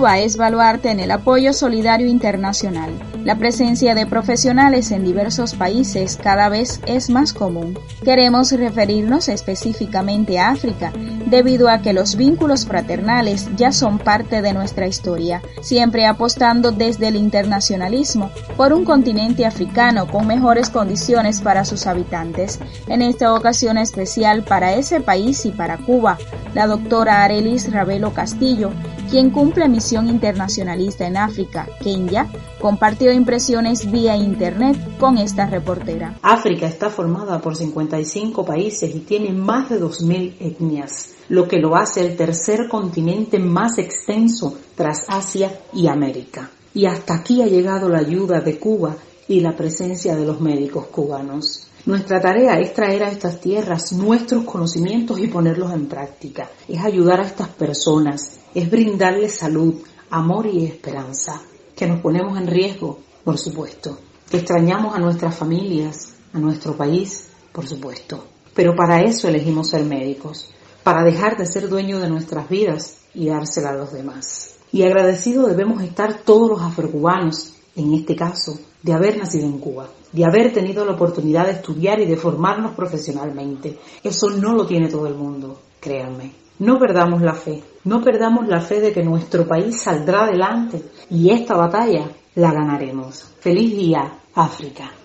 Cuba es baluarte en el apoyo solidario internacional. La presencia de profesionales en diversos países cada vez es más común. Queremos referirnos específicamente a África, debido a que los vínculos fraternales ya son parte de nuestra historia, siempre apostando desde el internacionalismo por un continente africano con mejores condiciones para sus habitantes. En esta ocasión especial para ese país y para Cuba, la doctora Arelis Ravelo Castillo, quien cumple misión internacionalista en África, Kenya, compartió impresiones vía internet con esta reportera. África está formada por 55 países y tiene más de 2.000 etnias, lo que lo hace el tercer continente más extenso tras Asia y América. Y hasta aquí ha llegado la ayuda de Cuba y la presencia de los médicos cubanos. Nuestra tarea es traer a estas tierras nuestros conocimientos y ponerlos en práctica. Es ayudar a estas personas, es brindarles salud, amor y esperanza. Que nos ponemos en riesgo, por supuesto. Que extrañamos a nuestras familias, a nuestro país, por supuesto. Pero para eso elegimos ser médicos, para dejar de ser dueños de nuestras vidas y dársela a los demás. Y agradecido debemos estar todos los afrocubanos, en este caso, de haber nacido en Cuba, de haber tenido la oportunidad de estudiar y de formarnos profesionalmente. Eso no lo tiene todo el mundo, créanme. No perdamos la fe, no perdamos la fe de que nuestro país saldrá adelante y esta batalla la ganaremos. Feliz día, África.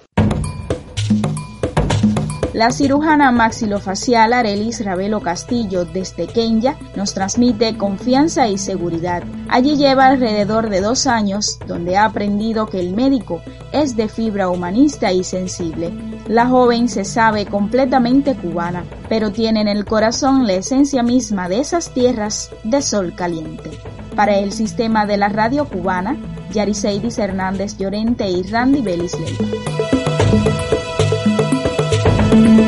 La cirujana maxilofacial Arelis Ravelo Castillo desde Kenya nos transmite confianza y seguridad. Allí lleva alrededor de dos años donde ha aprendido que el médico es de fibra humanista y sensible. La joven se sabe completamente cubana, pero tiene en el corazón la esencia misma de esas tierras de sol caliente. Para el sistema de la radio cubana, Yariseidis Hernández Llorente y Randy Bellisley. Thank you.